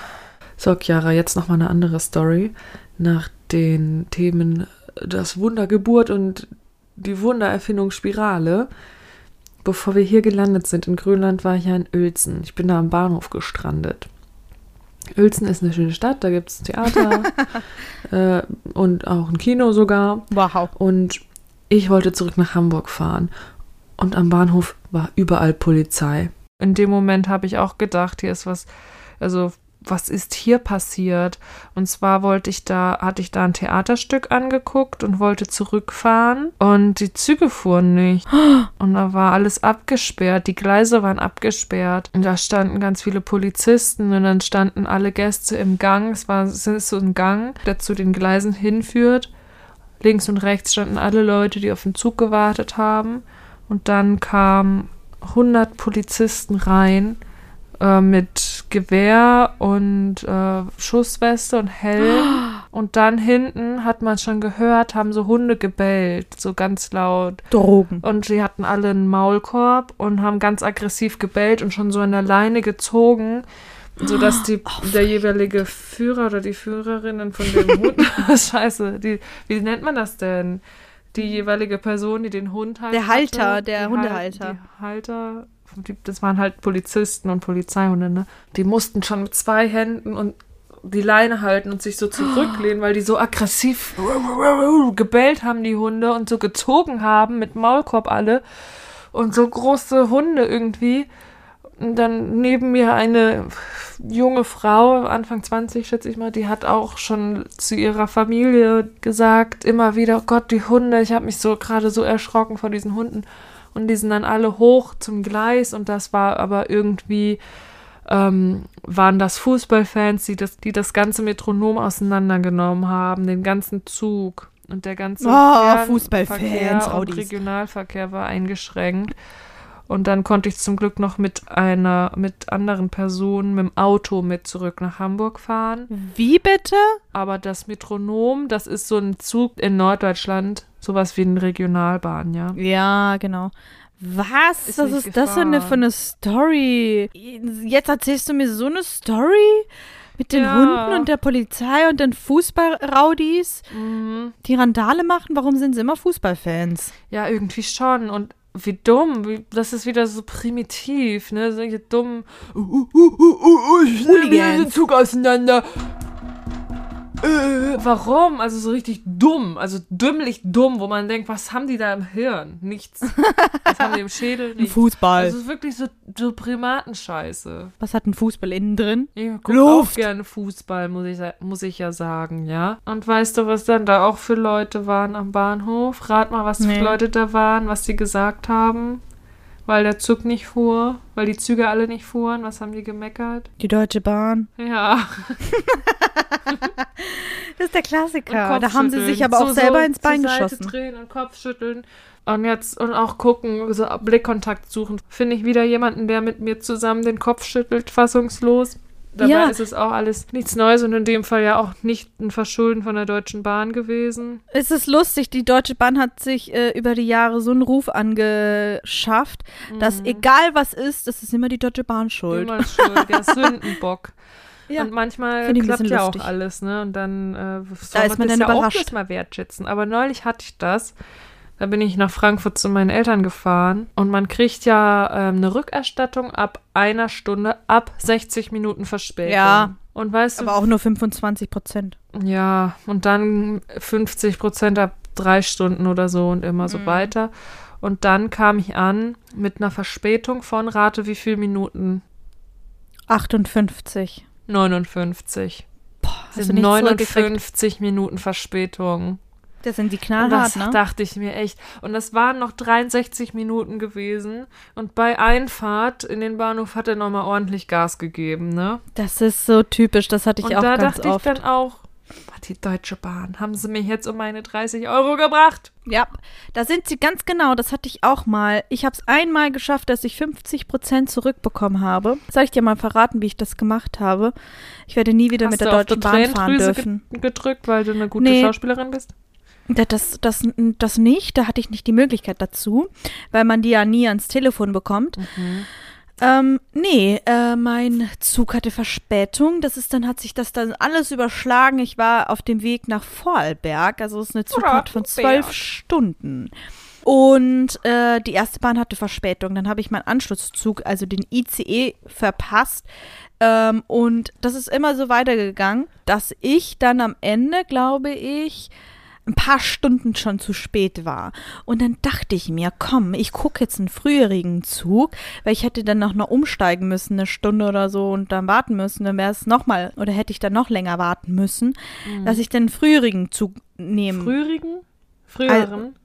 So, Chiara, jetzt noch mal eine andere Story. Nach den Themen das Wunder Geburt und die Wundererfindung Spirale. Bevor wir hier gelandet sind in Grönland, war ich ja in Uelzen. Ich bin da am Bahnhof gestrandet. Uelzen ist eine schöne Stadt, da gibt es Theater äh, und auch ein Kino sogar. Wow. Und ich wollte zurück nach Hamburg fahren. Und am Bahnhof war überall Polizei. In dem Moment habe ich auch gedacht, hier ist was, also was ist hier passiert? Und zwar wollte ich da, hatte ich da ein Theaterstück angeguckt und wollte zurückfahren und die Züge fuhren nicht. Und da war alles abgesperrt, die Gleise waren abgesperrt und da standen ganz viele Polizisten und dann standen alle Gäste im Gang. Es war es ist so ein Gang, der zu den Gleisen hinführt. Links und rechts standen alle Leute, die auf den Zug gewartet haben. Und dann kamen 100 Polizisten rein äh, mit Gewehr und äh, Schussweste und Helm. Und dann hinten hat man schon gehört, haben so Hunde gebellt, so ganz laut. Drogen. Und sie hatten alle einen Maulkorb und haben ganz aggressiv gebellt und schon so an der Leine gezogen, sodass die, der jeweilige Führer oder die Führerinnen von dem Hund, scheiße, die, wie nennt man das denn? Die jeweilige Person, die den Hund halt Der Halter, hatte, der Hundehalter. Halter, das waren halt Polizisten und Polizeihunde, ne? Die mussten schon mit zwei Händen und die Leine halten und sich so zurücklehnen, weil die so aggressiv gebellt haben, die Hunde, und so gezogen haben mit Maulkorb alle. Und so große Hunde irgendwie. Und dann neben mir eine junge Frau, Anfang 20 schätze ich mal, die hat auch schon zu ihrer Familie gesagt, immer wieder, oh Gott, die Hunde, ich habe mich so gerade so erschrocken vor diesen Hunden. Und die sind dann alle hoch zum Gleis und das war aber irgendwie, ähm, waren das Fußballfans, die das, die das ganze Metronom auseinandergenommen haben, den ganzen Zug. Und der ganze Oh, Fußballfans, und. Regionalverkehr war eingeschränkt. Und dann konnte ich zum Glück noch mit einer, mit anderen Personen mit dem Auto mit zurück nach Hamburg fahren. Wie bitte? Aber das Metronom, das ist so ein Zug in Norddeutschland, sowas wie eine Regionalbahn, ja. Ja, genau. Was? Ist Was nicht ist das denn gefahren. für eine Story? Jetzt erzählst du mir so eine Story? Mit den Ja. Hunden und der Polizei und den Fußballraudis, Mhm. die Randale machen? Warum sind sie immer Fußballfans? Ja, irgendwie schon. Und wie dumm, wie, das ist wieder so primitiv, ne? Solche dummen uh, uh, uh, uh, uh, ich nehme den Zug auseinander. Äh, warum? Also so richtig dumm, also dümmlich dumm, wo man denkt, was haben die da im Hirn? Nichts. Was haben die im Schädel? Nichts. Fußball. Also es ist wirklich so, so Primatenscheiße. Was hat ein Fußball innen drin? Ich auch Luft. gerne Fußball, muss ich, muss ich ja sagen, ja. Und weißt du, was dann da auch für Leute waren am Bahnhof? Rat mal, was Nee. für Leute da waren, was sie gesagt haben. Weil der Zug nicht fuhr, weil die Züge alle nicht fuhren. Was haben die gemeckert? Die Deutsche Bahn. Ja. Das ist der Klassiker. Da haben sie sich aber auch So- selber ins Bein zur Seite geschossen. drehen und Kopfschütteln. Und jetzt, und auch gucken, so Blickkontakt suchen. Finde ich wieder jemanden, der mit mir zusammen den Kopf schüttelt, fassungslos. Dabei Ja. ist es auch alles nichts Neues und in dem Fall ja auch nicht ein Verschulden von der Deutschen Bahn gewesen. Es ist lustig, die Deutsche Bahn hat sich äh, über die Jahre so einen Ruf angeschafft, dass egal was ist, das ist immer die Deutsche Bahn schuld. Mhm. Immer schuld, der Sündenbock. Ja. Und manchmal klappt ja auch alles, ne? Und dann äh, soll ist man das dann ja überrascht. auch mal wertschätzen. Aber neulich hatte ich das. Da bin ich nach Frankfurt zu meinen Eltern gefahren und man kriegt ja ähm, eine Rückerstattung ab einer Stunde, ab 60 Minuten Verspätung. Ja. Und weißt du, Aber auch nur 25 Prozent. ja, und dann 50 Prozent ab drei Stunden oder so und immer so weiter. Und dann kam ich an mit einer Verspätung von, rate wie viel Minuten? 58. 59. Hast Das du sind nicht zurückgekriegt? 59 Minuten Verspätung. Das sind die knallhart, das ne? dachte ich mir echt. Und das waren noch 63 Minuten gewesen. Und bei Einfahrt in den Bahnhof hat er nochmal ordentlich Gas gegeben, ne? Das ist so typisch, das hatte ich Und auch da ganz dachte oft. ich dann auch, "Boah, die Deutsche Bahn, haben sie mich jetzt um meine 30 Euro gebracht? Ja, da sind sie ganz genau, das hatte ich auch mal. Ich habe es einmal geschafft, dass ich 50 Prozent zurückbekommen habe. Soll ich dir mal verraten, wie ich das gemacht habe? Ich werde nie wieder Hast mit der du Deutschen Bahn fahren dürfen. ge- gedrückt, weil du eine gute Nee. Schauspielerin bist? Da- Das, das, das nicht, da hatte ich nicht die Möglichkeit dazu, weil man die ja nie ans Telefon bekommt. Mhm. Ähm, nee, äh, mein Zug hatte Verspätung. Das ist dann, hat sich das dann alles überschlagen. Ich war auf dem Weg nach Vorarlberg, also es ist eine Zugfahrt von zwölf. Stunden. Und äh, die erste Bahn hatte Verspätung. Dann habe ich meinen Anschlusszug, also den ICE, verpasst. Ähm, und das ist immer so weitergegangen, dass ich dann am Ende, glaube ich, ein paar Stunden schon zu spät war. Und dann dachte ich mir, komm, ich gucke jetzt einen früherigen Zug, weil ich hätte dann noch, noch umsteigen müssen, eine Stunde oder so und dann warten müssen. Dann wäre es nochmal, oder hätte ich dann noch länger warten müssen, dass ich einen früherigen Zug nehme. Früherigen? Früheren?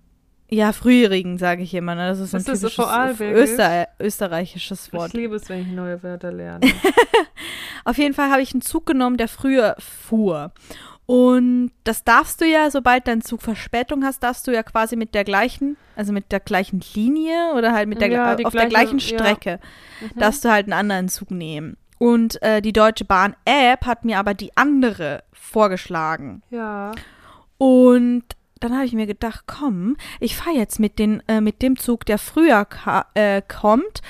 ja, früherigen, sage ich immer. Ne? Das ist ein Ist so typisches Vorarlbergisch? Öster österreichisches ich Wort. liebe es, wenn ich neue Wörter lerne. Auf jeden Fall habe ich einen Zug genommen, der früher fuhr. Und das darfst du ja, sobald dein Zug Verspätung hast, darfst du ja quasi mit der gleichen, also mit der gleichen Linie oder halt mit der, Ja, auf der gleiche- gleichen ja. Strecke, darfst du halt einen anderen Zug nehmen. Und äh, die Deutsche Bahn App hat mir aber die andere vorgeschlagen. ja. Und dann habe ich mir gedacht, komm, ich fahre jetzt mit, den, äh, mit dem Zug, der früher äh, kommt,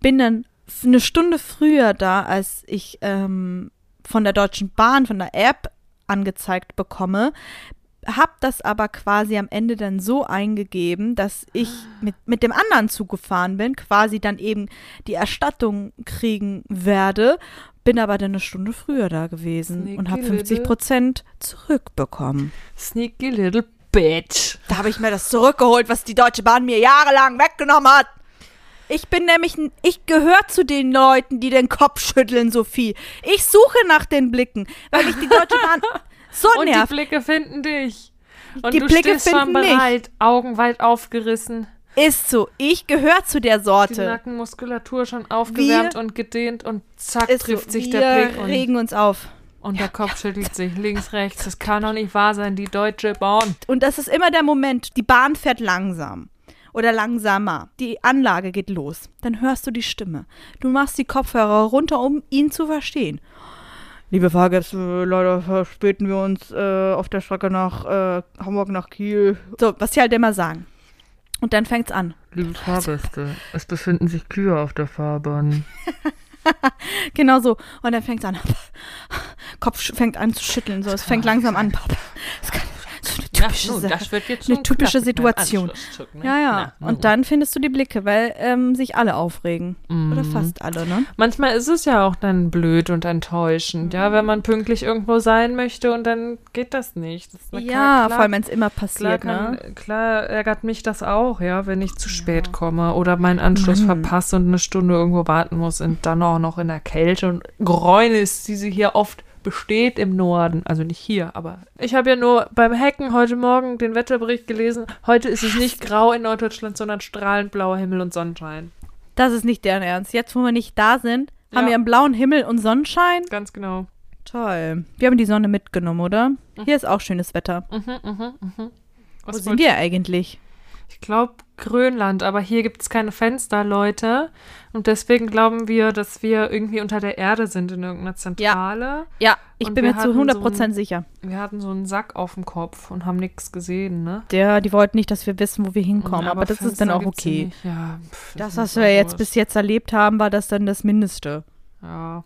bin dann eine Stunde früher da, als ich ähm, von der Deutschen Bahn, von der App angezeigt bekomme. Hab das aber quasi am Ende dann so eingegeben, dass ich mit, mit dem anderen Zug gefahren bin, quasi dann eben die Erstattung kriegen werde, bin aber dann eine Stunde früher da gewesen und habe Sneaky 50 little- Prozent zurückbekommen. Sneaky little bitch. Da habe ich mir das zurückgeholt, was die Deutsche Bahn mir jahrelang weggenommen hat. Ich bin nämlich, ich gehöre zu den Leuten, die den Kopf schütteln, Sophie. Ich suche nach den Blicken, weil ich die Deutsche Bahn so Und die nervt. Blicke finden dich. Und Die du Blicke stehst schon bereit, Augen weit aufgerissen, Ist so. Ich gehöre zu der die Sorte. Nackenmuskulatur schon aufgewärmt Wir- und gedehnt und zack Ist so. trifft sich Wir der Blick und, regen uns auf. und der Kopf schüttelt sich links, rechts. Das kann doch nicht wahr sein, die Deutsche Bahn. Und das ist immer der Moment, die Bahn fährt langsam oder langsamer. Die Anlage geht los. Dann hörst du die Stimme. Du machst die Kopfhörer runter, um ihn zu verstehen. Liebe Fahrgäste, leider verspäten wir uns äh, auf der Strecke nach äh, Hamburg nach Kiel. So, was sie halt immer sagen. Und dann fängt's an. Liebe Fahrgäste, es befinden sich Kühe auf der Fahrbahn. Genau so. Und dann fängt's an. Kopf fängt an zu schütteln. So, es fängt langsam an. Das kann, so eine typische Sache. wird jetzt Eine typische Situation. Ja, ja. Und dann findest du die Blicke, weil ähm, sich alle aufregen. Oder fast alle, ne? Manchmal ist es ja auch dann blöd und enttäuschend, ja, wenn man pünktlich irgendwo sein möchte und dann geht das nicht. Das ist na Ja, klar, vor allem, wenn es immer Klar, passiert, kann, ne? klar ärgert mich das auch, ja, wenn ich zu spät komme oder meinen Anschluss verpasse und eine Stunde irgendwo warten muss und dann auch noch in der Kälte und Gräunis, die sie hier oft besteht im Norden. Also nicht hier, aber ich habe ja nur beim Hacken heute Morgen den Wetterbericht gelesen. Heute ist es nicht grau in Norddeutschland, sondern strahlend blauer Himmel und Sonnenschein. Das ist nicht deren Ernst. Jetzt, wo wir nicht da sind, haben Ja. wir einen blauen Himmel und Sonnenschein. Ganz genau. Toll. Wir haben die Sonne mitgenommen, oder? Hier ist auch schönes Wetter. Was Wo sind wir eigentlich? Ich glaube Grönland, aber hier gibt es keine Fenster, Leute. Und deswegen glauben wir, dass wir irgendwie unter der Erde sind in irgendeiner Zentrale. Ja, ich Und bin mir zu hatten 100% so ein- sicher. Wir hatten so einen Sack auf dem Kopf und haben nichts gesehen, ne? Der, die wollten nicht, dass wir wissen, wo wir hinkommen, aber, das ist dann auch okay. Ja, pff, Das, ist was wir jetzt bis jetzt erlebt haben, war das dann das Mindeste. Ja.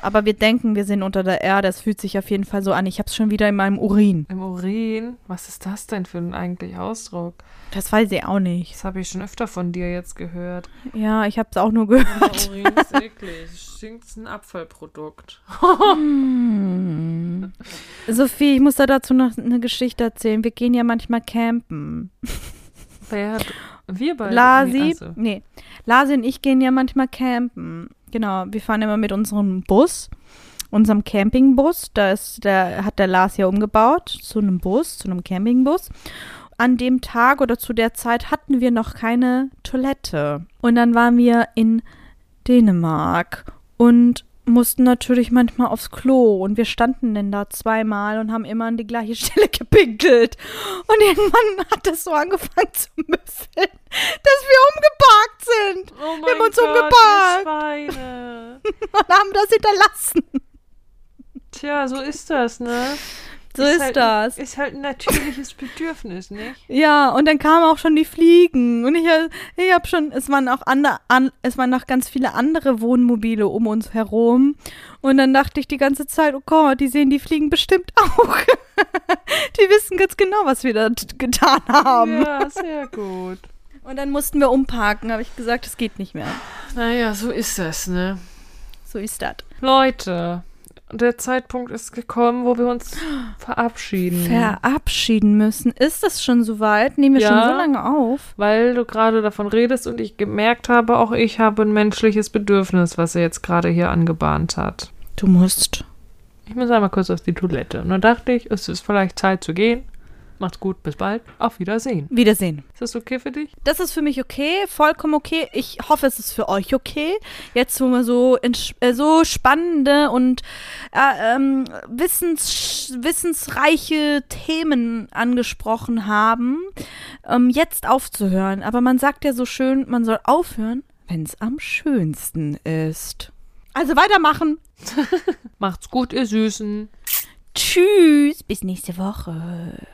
Aber wir denken, wir sind unter der Erde. Es fühlt sich auf jeden Fall so an. Ich habe es schon wieder in meinem Urin. Im Urin? Was ist das denn für ein eigentlich Ausdruck? Das weiß ich auch nicht. Das habe ich schon öfter von dir jetzt gehört. Ja, ich habe es auch nur gehört. Urin ist eklig. Stinkt ein Abfallprodukt. Hm. Sophie, ich muss da dazu noch eine Geschichte erzählen. Wir gehen ja manchmal campen. Wer hat. Wir beide. Lasi, Nee, also. nee, Lasi und ich gehen ja manchmal campen. Genau, wir fahren immer mit unserem Bus, unserem Campingbus. Da ist der, hat der Lars ja umgebaut zu einem Bus, zu einem Campingbus. An dem Tag oder zu der Zeit hatten wir noch keine Toilette. Und dann waren wir in Dänemark und mussten natürlich manchmal aufs Klo und wir standen denn da zweimal und haben immer an die gleiche Stelle gepinkelt. Und irgendwann hat das so angefangen zu müffeln, dass wir umgeparkt sind Oh Wir haben uns Gott, Schweine. und haben das hinterlassen. Tja, so ist das, ne? So ist, halt, das. Ist halt ein natürliches Bedürfnis, nicht? Ja, und dann kamen auch schon die Fliegen. Und ich, ich habe schon, es waren auch andere, an, es waren noch ganz viele andere Wohnmobile um uns herum. Und dann dachte ich die ganze Zeit, oh Gott, die sehen die Fliegen bestimmt auch. die wissen ganz genau, was wir da getan haben. Ja, sehr gut. Und dann mussten wir umparken, habe ich gesagt, es geht nicht mehr. Naja, so ist das, ne? So ist das. Leute, der Zeitpunkt ist gekommen, wo wir uns verabschieden. Verabschieden müssen. Ist das schon soweit? Nehmen wir Ja. schon so lange auf? Weil du gerade davon redest und ich gemerkt habe, auch ich habe ein menschliches Bedürfnis, was er jetzt gerade hier angebahnt hat. Du musst. Ich muss einmal kurz auf die Toilette. Und dann dachte ich, es ist vielleicht Zeit zu gehen. Macht's gut, bis bald. Auf Wiedersehen. Wiedersehen. Ist das okay für dich? Das ist für mich okay, vollkommen okay. Ich hoffe, es ist für euch okay. Jetzt, wo wir so, äh, so spannende und äh, ähm, wissens wissensreiche Themen angesprochen haben, ähm, jetzt aufzuhören. Aber man sagt ja so schön, man soll aufhören, wenn es am schönsten ist. Also weitermachen. Macht's gut, ihr Süßen. Tschüss, bis nächste Woche.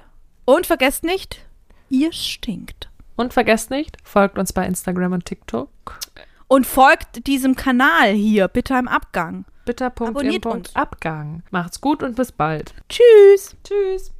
Und vergesst nicht, ihr stinkt. Und vergesst nicht, folgt uns bei Instagram und TikTok. Und folgt diesem Kanal hier, bitte im Abgang. Bitter.im. Abonniert. Abgang. Macht's gut und bis bald. Tschüss. Tschüss.